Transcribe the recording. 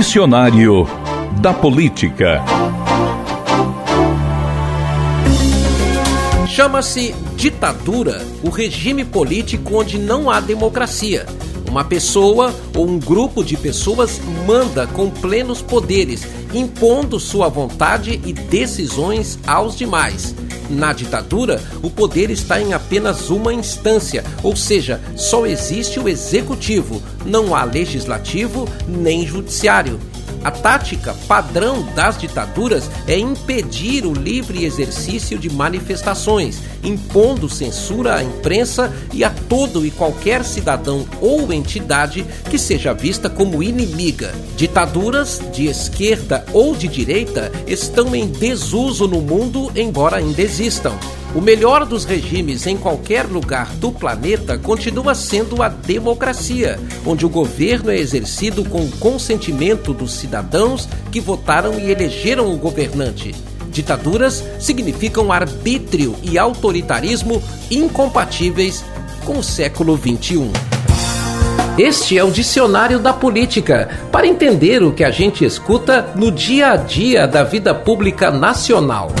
Dicionário da Política. Chama-se ditadura o regime político onde não há democracia. Uma pessoa ou um grupo de pessoas manda com plenos poderes, impondo sua vontade e decisões aos demais. Na ditadura, o poder está em apenas uma instância, ou seja, só existe o executivo, não há legislativo nem judiciário. A tática padrão das ditaduras é impedir o livre exercício de manifestações, impondo censura à imprensa e a todo e qualquer cidadão ou entidade que seja vista como inimiga. Ditaduras de esquerda ou de direita estão em desuso no mundo, embora ainda existam. O melhor dos regimes em qualquer lugar do planeta continua sendo a democracia, onde o governo é exercido com o consentimento dos cidadãos que votaram e elegeram o governante. Ditaduras significam arbítrio e autoritarismo incompatíveis com o século XXI. Este é o Dicionário da Política, para entender o que a gente escuta no dia a dia da vida pública nacional.